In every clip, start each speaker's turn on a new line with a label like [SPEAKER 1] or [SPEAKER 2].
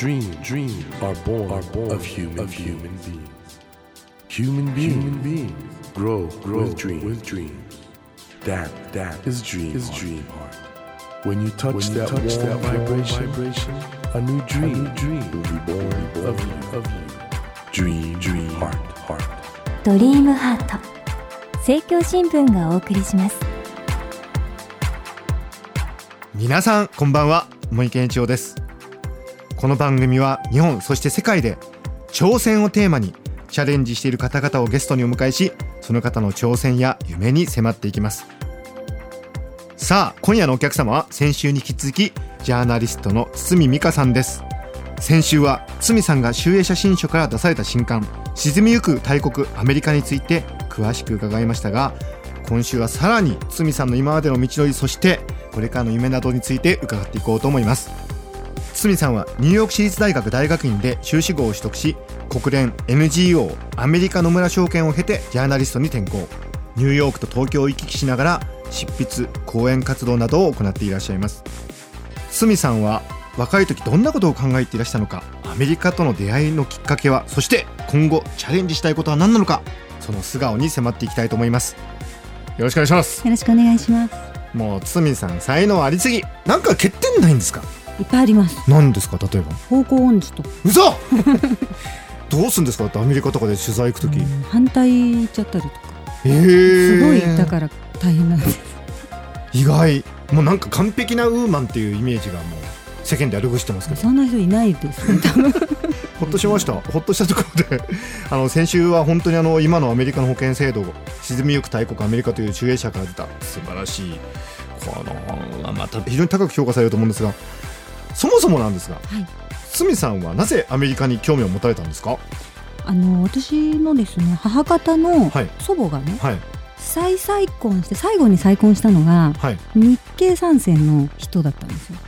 [SPEAKER 1] Dreams, dreams are born, are born of human, of human beings. Human beings, human beings grow, grow with dreams. With dreams. That, that is dream, is dream heart. When you touch, when you that, touch warm that vibration, vibration, a new dream, a new dream will be born, will be born of you, of you. Dream, dream heart, heart.
[SPEAKER 2] ドリームハート政教新聞がお送りします
[SPEAKER 3] 皆さんこんばんは森健一郎ですこの番組は日本そして世界で挑戦をテーマにチャレンジしている方々をゲストにお迎えしその方の挑戦や夢に迫っていきます。さあ今夜のお客様は先週に引き続きジャーナリストの堤美香さんです。先週は堤さんが集英写真書から出された新刊沈みゆく大国アメリカについて詳しく伺いましたが今週はさらに堤さんの今までの道のりそしてこれからの夢などについて伺っていこうと思います。堤さんはニューヨーク市立大学大学院で修士号を取得し国連 NGO アメリカ野村証券を経てジャーナリストに転向。ニューヨークと東京を行き来しながら執筆講演活動などを行っていらっしゃいます。堤さんは若い時どんなことを考えていらしたのかアメリカとの出会いのきっかけはそして今後チャレンジしたいことは何なのかその素顔に迫っていきたいと思います。よろしくお願いします。
[SPEAKER 4] よろしくお願いします。
[SPEAKER 3] もう堤さん才能ありすぎ。なんか欠点ないんですか？
[SPEAKER 4] いっぱいあります。
[SPEAKER 3] 何ですか？例えば。
[SPEAKER 4] 方向音痴と、
[SPEAKER 3] 嘘！どうすんですか？だってアメリカとかで取材行く時、
[SPEAKER 4] うん反対言っちゃったりとか、
[SPEAKER 3] えー。
[SPEAKER 4] すごいだから大変なんです。
[SPEAKER 3] 意外。もうなんか完璧なウーマンっていうイメージがもう世間で歩ぐしてますけど。
[SPEAKER 4] そんな人いないですね。
[SPEAKER 3] ほっとしました。ほっとしたところで。あの先週は本当にあの今のアメリカの保険制度沈みゆく大国アメリカという集英社から出た素晴らしい。このまた非常に高く評価されると思うんですがそもそもなんですが
[SPEAKER 4] はい。
[SPEAKER 3] 堤さんはなぜアメリカに興味を持たれたんですか？
[SPEAKER 4] あの私のですね母方の
[SPEAKER 3] はい。
[SPEAKER 4] 祖母がね、
[SPEAKER 3] はい。
[SPEAKER 4] 再再婚して最後に再婚したのが
[SPEAKER 3] はい。
[SPEAKER 4] 日系三世の人だったんですよ。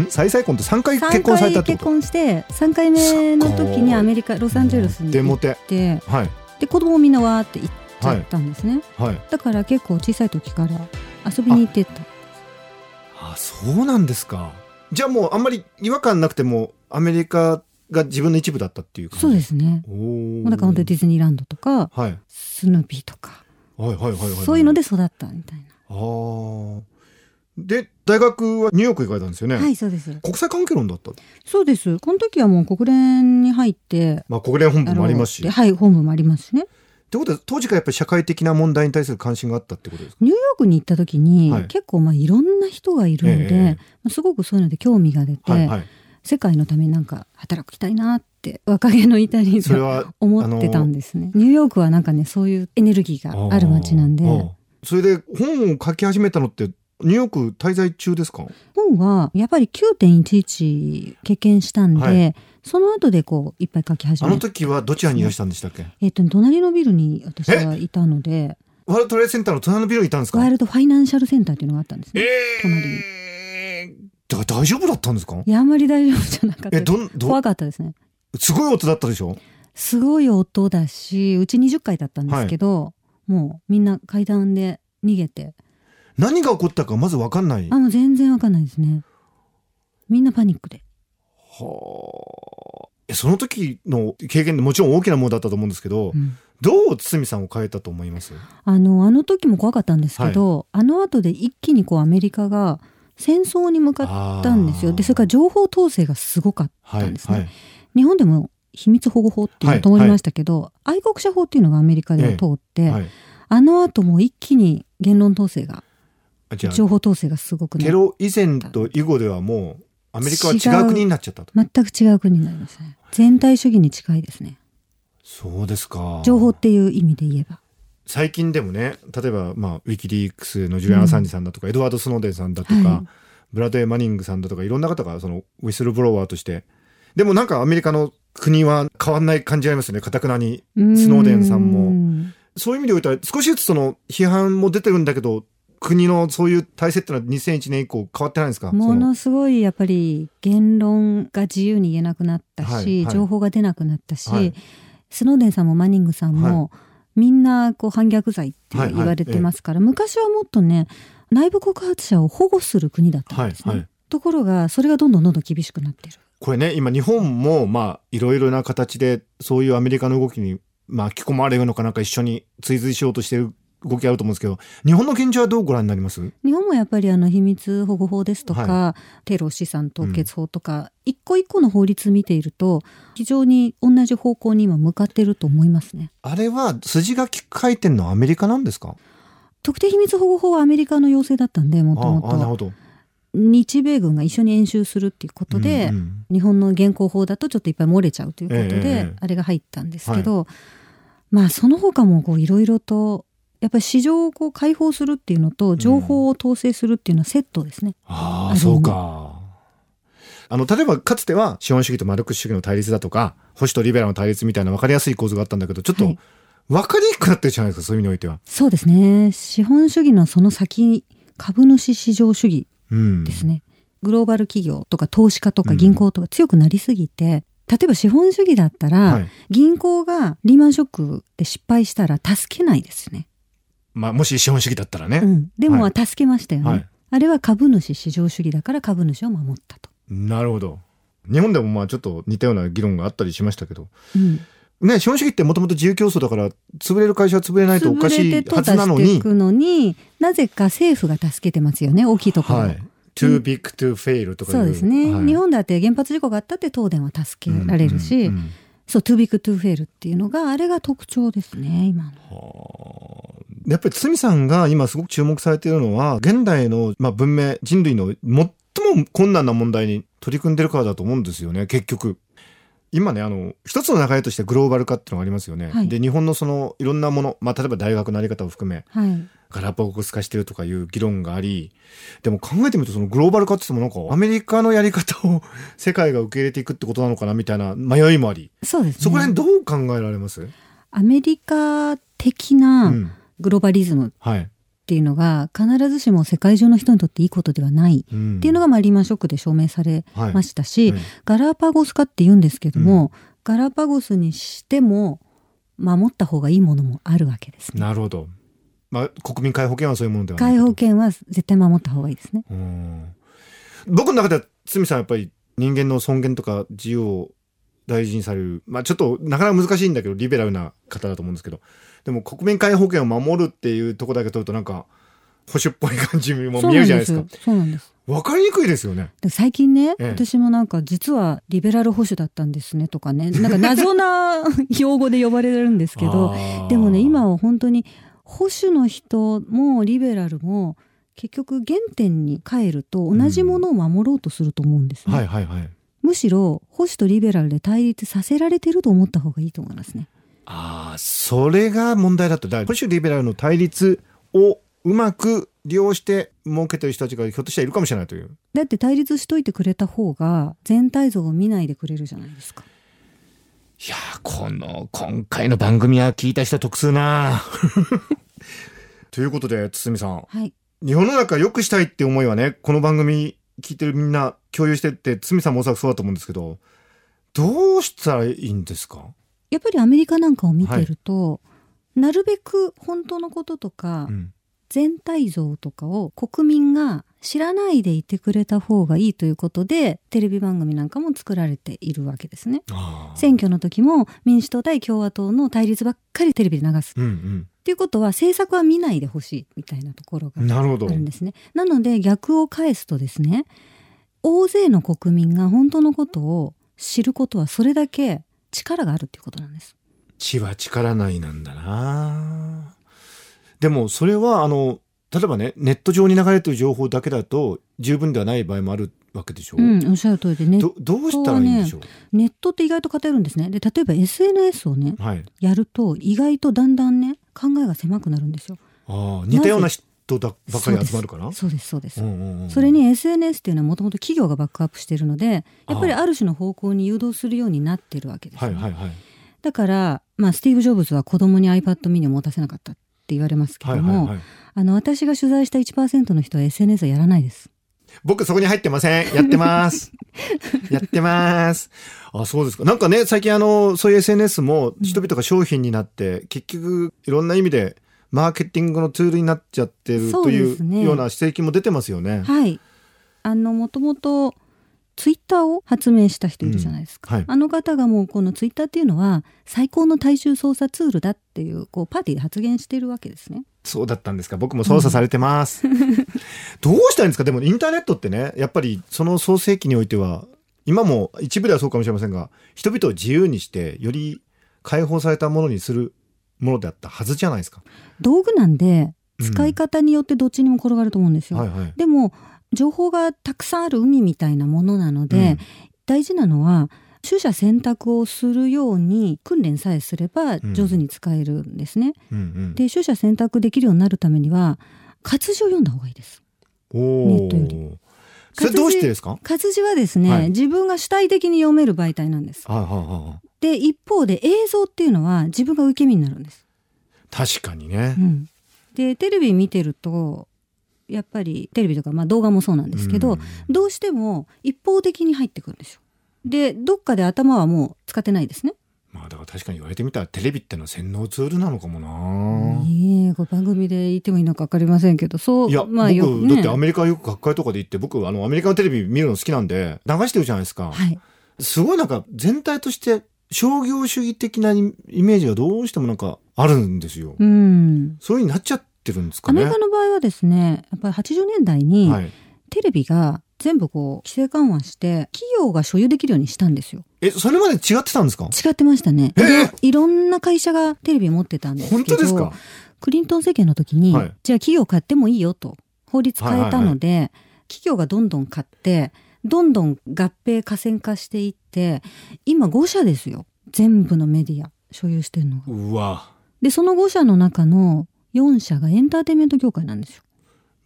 [SPEAKER 3] ん？再々婚って3回結
[SPEAKER 4] 三
[SPEAKER 3] 婚されたって
[SPEAKER 4] 回結
[SPEAKER 3] こと
[SPEAKER 4] 婚して三回目の時にアメリカロサンゼルスに行って
[SPEAKER 3] はい。
[SPEAKER 4] で子供みんなわーって行っちゃったんですね。
[SPEAKER 3] はい。
[SPEAKER 4] だから結構小さい時から遊びに行ってた。
[SPEAKER 3] あそうなんですかじゃあもうあんまり違和感なくてもアメリカが自分の一部だったっていう感じ？
[SPEAKER 4] そうですね。
[SPEAKER 3] お
[SPEAKER 4] だから本当にディズニーランドとか
[SPEAKER 3] はい
[SPEAKER 4] スヌーピーとか
[SPEAKER 3] はいはいはいはい
[SPEAKER 4] そういうので育ったみたい
[SPEAKER 3] ああで大学はニューヨーク行かれたんですよね、
[SPEAKER 4] な。はいそうです。
[SPEAKER 3] 国際関係論だった？
[SPEAKER 4] そうです。この時はもう国連に入って。
[SPEAKER 3] まあ国連本部もありますし
[SPEAKER 4] はい本部もありますしね。
[SPEAKER 3] てことは当時からやっぱり社会的な問題に対する関心があったってことですか？
[SPEAKER 4] ニューヨークに行った時に、
[SPEAKER 3] はい
[SPEAKER 4] 結構まあいろんな人がいるので、
[SPEAKER 3] ええ
[SPEAKER 4] まあすごくそういうので興味が出て、
[SPEAKER 3] はいはい
[SPEAKER 4] 世界のためになんか働きたいなって若気の至りで
[SPEAKER 3] それは
[SPEAKER 4] 思ってたんですね。ニューヨークはなんかねそういうエネルギーがある街なんで。
[SPEAKER 3] それで本を書き始めたのってニューヨーク滞在中ですか？
[SPEAKER 4] 本はやっぱり9.11経験したんで、
[SPEAKER 3] はい。
[SPEAKER 4] その後でこういっぱい書き始
[SPEAKER 3] あ
[SPEAKER 4] め
[SPEAKER 3] の時はどちらにいらしたんでしたっけ？
[SPEAKER 4] えっと隣のビルに私はいたので。
[SPEAKER 3] ワールドトレードセンターの隣のビルにいたんですか？
[SPEAKER 4] ワイルドファイナンシャルセンターっていうのがあったんですね。隣に。
[SPEAKER 3] えー、だ大丈夫だったんですか？
[SPEAKER 4] いやあんまり大丈夫じゃなかった
[SPEAKER 3] えどんど
[SPEAKER 4] 怖かったです。ね。
[SPEAKER 3] すごい音だったでしょ？
[SPEAKER 4] すごい音だしうち20階だったんですけど、もうみんな階段で逃げて
[SPEAKER 3] 何が起こったかまず分かんない。
[SPEAKER 4] あもう全然わかんないですね。みんなパニックで。
[SPEAKER 3] はあ。えその時の経験でもちろん大きなものだったと思うんですけど、
[SPEAKER 4] うん。
[SPEAKER 3] どう堤さんを変えたと思います？
[SPEAKER 4] あのあの時も怖かったんですけど、あの後で一気にこうアメリカが戦争に向かったんですよ。でそれから情報統制がすごかったんですね。
[SPEAKER 3] はいはい。
[SPEAKER 4] 日本でも秘密保護法っていうのが通りましたけど、愛国者法っていうのがアメリカでは通って、
[SPEAKER 3] はい。
[SPEAKER 4] あの後も一気に言論統制が情報統制がすごくな
[SPEAKER 3] テロ以前と以後ではもうアメリカは違う国になっちゃったと。
[SPEAKER 4] 全く違う国になりますね。全体主義に近いですね。
[SPEAKER 3] そうですか。
[SPEAKER 4] 情報っていう意味で言えば。
[SPEAKER 3] 最近でもね例えば、まあ、ウィキリークスのジュリアン・アサンジさんだとか、エドワード・スノーデンさんだとか、
[SPEAKER 4] はい。
[SPEAKER 3] ブラドエ・マニングさんだとかいろんな方がそのウィスルブロワーとして。でもなんかアメリカの国は変わんない感じありますよね。かたくなにスノーデンさんも。
[SPEAKER 4] も。
[SPEAKER 3] そういう意味でおいては少しずつその批判も出てるんだけど国のそういう体制ってのは2001年以降変わってないんですか？
[SPEAKER 4] も
[SPEAKER 3] その。
[SPEAKER 4] のすごいやっぱり言論が自由に言えなくなったし、
[SPEAKER 3] はいはい。
[SPEAKER 4] 情報が出なくなったし、
[SPEAKER 3] はい。
[SPEAKER 4] スノーデンさんもマニングさんも、みんなこう反逆罪って
[SPEAKER 3] はいはい。
[SPEAKER 4] 言われてますから、昔はもっとね内部告発者を保護する国だったんですね。
[SPEAKER 3] はいはい。
[SPEAKER 4] ところがそれがどんどんどんどん厳しくなってる。
[SPEAKER 3] これね今日本もまあいろいろな形でそういうアメリカの動きに巻き込まれるのかなんか一緒に追随しようとしてる動きあると思うんですけど日本の現状はどうご覧になります？
[SPEAKER 4] 日本もやっぱりあの秘密保護法ですとか、
[SPEAKER 3] は
[SPEAKER 4] テロ資産凍結法とか、一個一個の法律見ていると非常に同じ方向に今向かってると思いますね。
[SPEAKER 3] あれは筋書き書いてんのはアメリカなんですか？
[SPEAKER 4] 特定秘密保護法はアメリカの要請だったんでもと
[SPEAKER 3] ああなる
[SPEAKER 4] も
[SPEAKER 3] ほど。
[SPEAKER 4] と日米軍が一緒に演習するっていうことで、
[SPEAKER 3] うんうん。
[SPEAKER 4] 日本の現行法だとちょっといっぱい漏れちゃうということで、
[SPEAKER 3] ええ
[SPEAKER 4] あれが入ったんですけど、まあその他もこういろいろとやっぱり市場をこう開放するっていうのと情報を統制するっていうのはセットですね。
[SPEAKER 3] ああ
[SPEAKER 4] ある意味。
[SPEAKER 3] そうか。あの例えばかつては資本主義とマルクス主義の対立だとか保守とリベラルの対立みたいな分かりやすい構図があったんだけどちょっと
[SPEAKER 4] はい。
[SPEAKER 3] 分かりにくくなってるじゃないですかそういう意味においては。
[SPEAKER 4] そうですね。資本主義のその先株主市場主義
[SPEAKER 3] うん。
[SPEAKER 4] ですね、グローバル企業とか投資家と
[SPEAKER 3] うん。
[SPEAKER 4] か銀行とか強くなりすぎて、例えば資本主義だったら、
[SPEAKER 3] はい。
[SPEAKER 4] 銀行がリーマンショックで失敗したら助けないですね。
[SPEAKER 3] まあ、もし資本主義だったらね。
[SPEAKER 4] うん、でも
[SPEAKER 3] は
[SPEAKER 4] 助けましたよね、
[SPEAKER 3] はい
[SPEAKER 4] あれは株主至上主義だから株主を守ったと。
[SPEAKER 3] なるほど。日本でもまあちょっと似たような議論があったりしましたけど。
[SPEAKER 4] うん、
[SPEAKER 3] ね、資本主義ってもともと自由競争だから、潰れる会社は潰れないとおかしいはずなのに。
[SPEAKER 4] していくのになぜか政府が助けてますよね大きいところを、
[SPEAKER 3] はい。too big to fail とかい
[SPEAKER 4] そうですね、
[SPEAKER 3] はい
[SPEAKER 4] 日本だって原発事故があったって東電は助けられるし、
[SPEAKER 3] うんうんうん
[SPEAKER 4] そう too big to fail っていうのがあれが特徴ですね今の。
[SPEAKER 3] やっぱり堤さんが今すごく注目されているのは現代の、まあ、文明人類の最も困難な問題に取り組んでるからだと思うんですよね結局。今ねあの一つの流れとしてグローバル化っていうのがありますよね。
[SPEAKER 4] はい。
[SPEAKER 3] で日本のそのいろんなもの、まあ、例えば大学のあり方を含め
[SPEAKER 4] はい。
[SPEAKER 3] ガラパゴス化してるとかいう議論がありでも考えてみるとそのグローバル化って言ってもなんかアメリカのやり方を 世界が受け入れていくってことなのかなみたいな迷いもあり。
[SPEAKER 4] そうですね。
[SPEAKER 3] そこら辺どう考えられます、
[SPEAKER 4] アメリカ的
[SPEAKER 3] う
[SPEAKER 4] なんグローバリズムっ
[SPEAKER 3] はい。
[SPEAKER 4] ていうのが必ずしも世界中の人にとっていいことではない
[SPEAKER 3] うん。
[SPEAKER 4] っていうのがまあリーマンショックで証明され
[SPEAKER 3] はい。
[SPEAKER 4] ましたし、
[SPEAKER 3] はい。
[SPEAKER 4] ガラパゴス化って言うんですけども、ガラパゴスにしても守った方がいいものもあるわけですね。
[SPEAKER 3] なるほど。まあ、国民皆保険はそういうものではない。
[SPEAKER 4] 解放権は絶対守った方がいいですね。
[SPEAKER 3] うん。僕の中では堤さんはやっぱり人間の尊厳とか自由を大事にされる。まあちょっとなかなか難しいんだけどリベラルな方だと思うんですけど。でも国民皆保険を守るっていうところだけ取るとなんか保守っぽい感じも見えるじゃないですか。
[SPEAKER 4] そうなんです。
[SPEAKER 3] わかりにくいですよね。
[SPEAKER 4] で最近ね、
[SPEAKER 3] ええ。
[SPEAKER 4] 私もなんか実はリベラル保守だったんですねとかね。なんか謎な 用語で呼ばれるんですけどでもね今は本当に保守の人もリベラルも結局原点に帰ると同じものを守ろうとすると思うんですね、
[SPEAKER 3] はいはいはい
[SPEAKER 4] むしろ保守とリベラルで対立させられてると思った方がいいと思いますね。
[SPEAKER 3] ああそれが問題だった。だ保守リベラルの対立をうまく利用して儲けてる人たちがひょっとしたらいるかもしれないという。
[SPEAKER 4] だって対立しといてくれた方が全体像を見ないでくれるじゃないですか。
[SPEAKER 3] いやーこの今回の番組は聞いた人得するな。ということで堤さん。
[SPEAKER 4] はい。
[SPEAKER 3] 日本の中良くしたいって思いはねこの番組聞いてるみんな共有してって堤さんもおそらくそうだと思うんですけどどうしたらいいんですか、
[SPEAKER 4] やっぱりアメリカなんかを見てると、なるべく本当のこととか、
[SPEAKER 3] うん。
[SPEAKER 4] 全体像とかを国民が知らないでいてくれた方がいいということでテレビ番組なんかも作られているわけですね。選挙の時も民主党対共和党の対立ばっかりテレビで流す。
[SPEAKER 3] うん
[SPEAKER 4] っていうことは政策は見ないでほしいみたいなところが
[SPEAKER 3] うん、なるほど
[SPEAKER 4] あるんですね。なので逆を返すとですね大勢の国民が本当のことを知ることはそれだけ力があるっていうことなんです。
[SPEAKER 3] 血は力ないなんだなでもそれはあの例えばねネット上に流れてる情報だけだと十分ではない場合もあるわけでしょ、
[SPEAKER 4] うん、おっしゃる通りでネ
[SPEAKER 3] どどうしたらいいんでしょう、
[SPEAKER 4] ネットって意外と偏るんですね。で例えば SNS をね
[SPEAKER 3] はい
[SPEAKER 4] やると意外とだんだんね考えが狭くなるんですよ。
[SPEAKER 3] ああ似たような人だばかり集まるから？
[SPEAKER 4] そうですそうです。
[SPEAKER 3] うんうんうん
[SPEAKER 4] それに SNS っていうのはもともと企業がバックアップしてるのでやっぱりある種の方向に誘導するようになってるわけです、ね。
[SPEAKER 3] はいはいはい。
[SPEAKER 4] だから、まあ、スティーブ・ジョブズは子供に iPad mini を持たせなかったって言われますけども、
[SPEAKER 3] はいはいはい。
[SPEAKER 4] あの私が取材した1%の人は SNS はやらないです。
[SPEAKER 3] 僕そこに入ってません。やってます。やってます。あ、そうですか。なんかね、最近あの、そういう SNS も人々が商品になって、結局いろんな意味でマーケティングのツールになっちゃってるというような指摘も出てますよね。
[SPEAKER 4] はい。あの、もともとツイッターを発明した人いるじゃないですか、
[SPEAKER 3] うんはい。
[SPEAKER 4] あの方がもうこのツイッターっていうのは最高の大衆操作ツールだっていうこうパーティーで発言しているわけですね。
[SPEAKER 3] そうだったんですか。僕も操作されてます、どうしたらいいんですか？でもインターネットってねやっぱりその創世記においては今も一部ではそうかもしれませんが人々を自由にしてより解放されたものにするものであったはずじゃないですか。
[SPEAKER 4] 道具なんで
[SPEAKER 3] うん
[SPEAKER 4] 使い方によってどっちにも転がると思うんですよ、
[SPEAKER 3] はいはい。
[SPEAKER 4] でも情報がたくさんある海みたいなものなので、
[SPEAKER 3] うん
[SPEAKER 4] 大事なのは取捨選択をするように訓練さえすれば
[SPEAKER 3] ん
[SPEAKER 4] 上手に使えるんですね。
[SPEAKER 3] うんうん、
[SPEAKER 4] で取捨選択できるようになるためには活字を読んだ方がいいです。
[SPEAKER 3] お
[SPEAKER 4] ネットより
[SPEAKER 3] ーそれどうしてですか？
[SPEAKER 4] 活字はですね、
[SPEAKER 3] はい
[SPEAKER 4] 自分が主体的に読める媒体なんです。
[SPEAKER 3] はいはいは
[SPEAKER 4] で一方で映像っていうのは自分が受け身になるんです。
[SPEAKER 3] い確かにね
[SPEAKER 4] う。ん、でテレビ見てるとやっぱりテレビとか、まあ、動画もそうなんですけど、
[SPEAKER 3] うん
[SPEAKER 4] どうしても一方的に入ってくるんですよ。でどっかで頭はもう使ってないですね。
[SPEAKER 3] まあだから確かに言われてみたらテレビってのは洗脳ツールなのかもな。
[SPEAKER 4] いいえこう番組で言ってもいいのか分かりませんけどそう
[SPEAKER 3] いや、
[SPEAKER 4] まあ
[SPEAKER 3] 僕、
[SPEAKER 4] よ
[SPEAKER 3] だってアメリカよく学会とかで行って僕あのアメリカのテレビ見るの好きなんで流してるじゃないですか。
[SPEAKER 4] はい
[SPEAKER 3] すごいなんか全体として商業主義的なイイメージがどうしてもなんかあるんですよ。
[SPEAKER 4] うん
[SPEAKER 3] そういう風になっちゃってるんですかね。
[SPEAKER 4] アメリカの場合はですねやっぱり80年代に
[SPEAKER 3] はい。
[SPEAKER 4] テレビが全部こう規制緩和して企業が所有できるようにしたんですよ。
[SPEAKER 3] え、それまで違ってたんですか？
[SPEAKER 4] 違ってましたね、
[SPEAKER 3] えー。
[SPEAKER 4] いろんな会社がテレビ持ってたんですけど
[SPEAKER 3] 本当ですか？
[SPEAKER 4] クリントン政権の時に、
[SPEAKER 3] はい。
[SPEAKER 4] じゃあ企業買ってもいいよと法律変えたので、企業がどんどん買ってどんどん合併河川化していって今5社ですよ。全部のメディア所有してるのが。
[SPEAKER 3] うわ、
[SPEAKER 4] でその5社の中の4社がエンターテインメント業界なんですよ。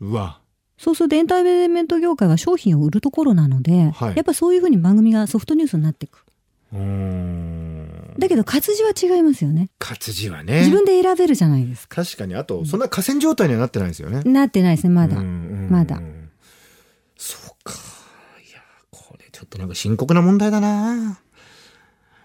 [SPEAKER 3] うわ。
[SPEAKER 4] そうするとエンターテインメント業界は商品を売るところなので、
[SPEAKER 3] はい
[SPEAKER 4] やっぱそういうふうに番組がソフトニュースになっていく。
[SPEAKER 3] うーん。
[SPEAKER 4] だけど活字は違いますよね。
[SPEAKER 3] 活字はね。
[SPEAKER 4] 自分で選べるじゃないですか。
[SPEAKER 3] 確かに、あと、そんな河川状態にはなってないですよね。
[SPEAKER 4] なってないですねまだ。まだ
[SPEAKER 3] そうか。いや、これちょっとなんか深刻な問題だな。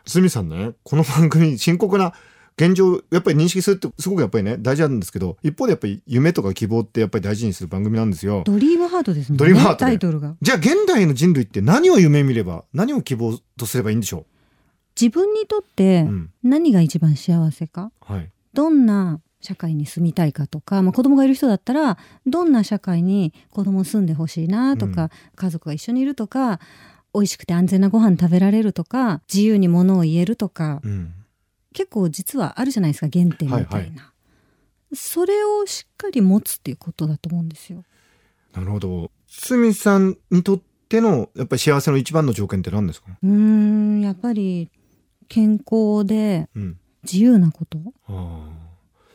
[SPEAKER 3] すみさんね、この番組深刻な現状、やっぱり認識するってすごくやっぱりね、大事なんですけど、一方でやっぱり夢とか希望ってやっぱり大事にする番組なんですよ。
[SPEAKER 4] ドリームハートですね。
[SPEAKER 3] ドリームハートで
[SPEAKER 4] タイトルが。
[SPEAKER 3] じゃあ現代の人類って何を夢見れば、何を希望とすればいいんでしょ
[SPEAKER 4] 自分にとって
[SPEAKER 3] う。うん。
[SPEAKER 4] 何が一番幸せか、
[SPEAKER 3] はい。
[SPEAKER 4] どんな社会に住みたいかとか、まあ、子供がいる人だったらどんな社会に子供住んでほしいなとか、
[SPEAKER 3] うん
[SPEAKER 4] 家族が一緒にいるとか美味しくて安全なご飯食べられるとか自由に物を言えるとか
[SPEAKER 3] うん。
[SPEAKER 4] 結構実はあるじゃないですか原点みたいな、
[SPEAKER 3] はいはい
[SPEAKER 4] それをしっかり持つっていうことだと思うんですよ。
[SPEAKER 3] なるほど。すみさんにとっての、やっぱり幸せの一番の条件って何ですか？
[SPEAKER 4] うーんやっぱり健康で
[SPEAKER 3] うん。
[SPEAKER 4] 自由なこと
[SPEAKER 3] ああ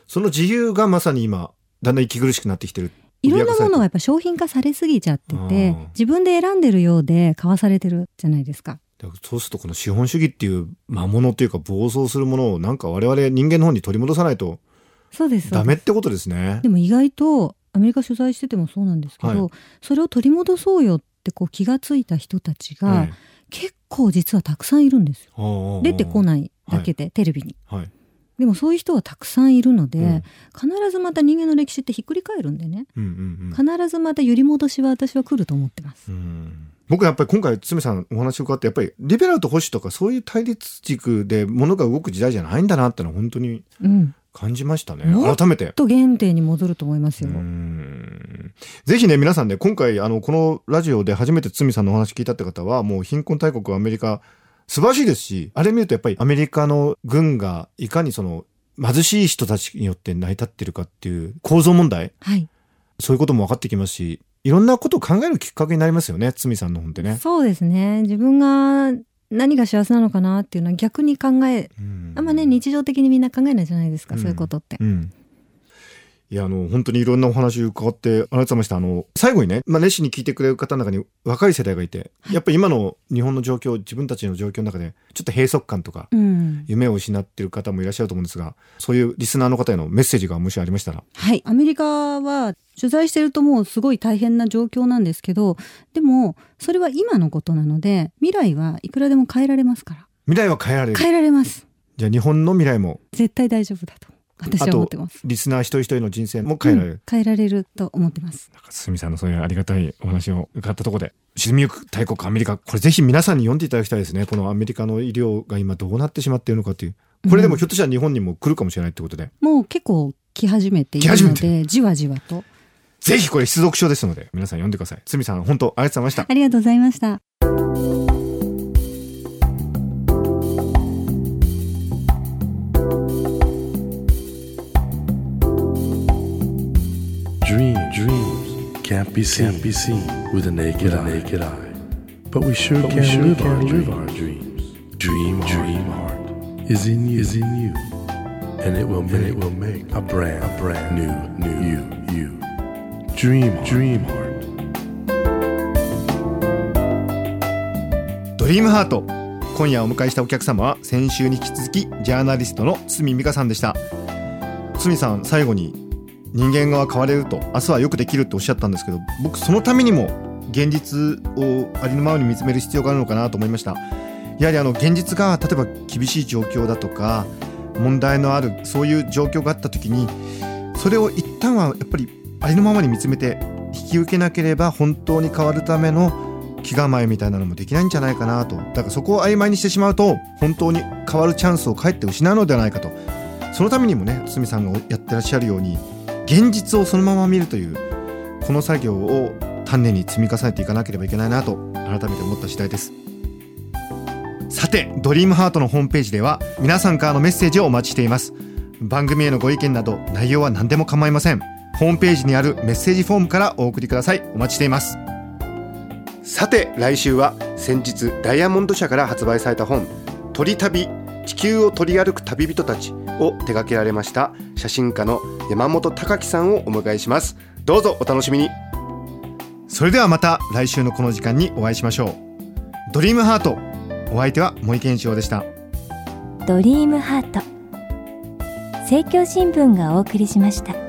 [SPEAKER 3] その自由がまさに今、だんだん息苦しくなってきてる。
[SPEAKER 4] いろんなものがや
[SPEAKER 3] が
[SPEAKER 4] っぱ商品化されすぎちゃってて自分で選んでるようで買わされてるじゃないですか。
[SPEAKER 3] そうするとこの資本主義っていう魔物っていうか暴走するものをなんか我々人間の方に取り戻さないとダメってことですね
[SPEAKER 4] で。も意外とアメリカ取材しててもそうなんですけど、
[SPEAKER 3] はい
[SPEAKER 4] それを取り戻そうよってこう気がついた人たちが、
[SPEAKER 3] はい
[SPEAKER 4] 結構実はたくさんいるんですよ。
[SPEAKER 3] ああ
[SPEAKER 4] 出てこないだけで、テレビに。
[SPEAKER 3] はい。
[SPEAKER 4] でもそういう人はたくさんいるので、
[SPEAKER 3] うん
[SPEAKER 4] 必ずまた人間の歴史ってひっくり返るんでね、
[SPEAKER 3] うんうんうん
[SPEAKER 4] 必ずまた揺り戻しは私は来ると思ってます。
[SPEAKER 3] うん僕やっぱり今回堤さんお話伺ってやっぱりリベラルと保守とかそういう対立軸で物が動く時代じゃないんだなってのは本当に
[SPEAKER 4] うん。
[SPEAKER 3] 感じましたね
[SPEAKER 4] もっ
[SPEAKER 3] 改めて。
[SPEAKER 4] と原点に戻ると思いますよ。
[SPEAKER 3] うんぜひね皆さんね今回あのこのラジオで初めて堤さんのお話聞いたって方はもう貧困大国アメリカ素晴らしいですしあれ見るとやっぱりアメリカの軍がいかにその貧しい人たちによって成り立ってるかっていう構造問題
[SPEAKER 4] はい。
[SPEAKER 3] そういうことも分かってきますしいろんなことを考えるきっかけになりますよね堤さんの本ってね。
[SPEAKER 4] そうですね。自分が何が幸せなのかなっていうのは逆に考え、
[SPEAKER 3] うん
[SPEAKER 4] あんまね、日常的にみんな考えないじゃないですか、
[SPEAKER 3] うん
[SPEAKER 4] そういうことって。
[SPEAKER 3] うん。いや、あの、本当にいろんなお話伺って、ありがとうございました。あの、最後にね、まあ、熱心に聞いてくれる方の中に若い世代がいて、やっぱり今の日本の状況、自分たちの状況の中で、ちょっと閉塞感とか、
[SPEAKER 4] うん。
[SPEAKER 3] 夢を失っている方もいらっしゃると思うんですが、そういうリスナーの方へのメッセージがもしありましたら。
[SPEAKER 4] はい。アメリカは取材してるともうすごい大変な状況なんですけど、でも、それは今のことなので、未来はいくらでも変えられますから。
[SPEAKER 3] 未来は変えられる。
[SPEAKER 4] 変えられます。
[SPEAKER 3] じゃあ日本の未来も
[SPEAKER 4] 絶対大丈夫だと。私は思ってます。
[SPEAKER 3] リスナー一人一人の人生も変えられる、
[SPEAKER 4] うん変えられると思ってます。
[SPEAKER 3] なんか堤さんのそういうありがたいお話を伺ったところで沈みゆく大国アメリカこれぜひ皆さんに読んでいただきたいですね。このアメリカの医療が今どうなってしまっているのかっていう。これでもひょっとしたら日本にも来るかもしれないってことで、
[SPEAKER 4] もう結構来始めているのでじわじわと。
[SPEAKER 3] ぜひこれ必読書ですので皆さん読んでください。堤さん本当ありがとうございました。
[SPEAKER 4] ありがとうございました
[SPEAKER 1] can't be seen, can't be seen with a naked, eye. naked eye. But we sure can,
[SPEAKER 3] sure
[SPEAKER 1] live,
[SPEAKER 3] can
[SPEAKER 1] our,
[SPEAKER 3] live
[SPEAKER 1] dreams. our dreams. Dream, dream heart is in you, is in you, and it will, make, and it will make a brand, a brand new, new you, you. Dream, heart, dream heart.
[SPEAKER 3] ドリームハート今夜お迎えしたお客様は先週に引き続きジャーナリストの堤美香さんでした堤さん最後に人間が変われると明日はよくできるっておっしゃったんですけど僕そのためにも現実をありのままに見つめる必要があるのかなと思いました。やはりあの現実が例えば厳しい状況だとか問題のあるそういう状況があった時にそれを一旦はやっぱりありのままに見つめて引き受けなければ本当に変わるための気構えみたいなのもできないんじゃないかなと。だからそこを曖昧にしてしまうと本当に変わるチャンスをかえって失うのではないかと。そのためにもね堤さんがやってらっしゃるように現実をそのまま見るというこの作業を丹念に積み重ねていかなければいけないなと改めて思った次第です。さてドリームハートのホームページでは皆さんからのメッセージをお待ちしています。番組へのご意見など内容は何でも構いません。ホームページにあるメッセージフォームからお送りください。お待ちしています。さて来週は先日ダイヤモンド社から発売された本「鳥旅地球を取り歩く旅人たち」を手掛けられました写真家の山本隆樹さんをお迎えします。どうぞお楽しみに。それではまた来週のこの時間にお会いしましょう。ドリームハートお相手は森健一郎でした。
[SPEAKER 2] ドリームハート政教新聞がお送りしました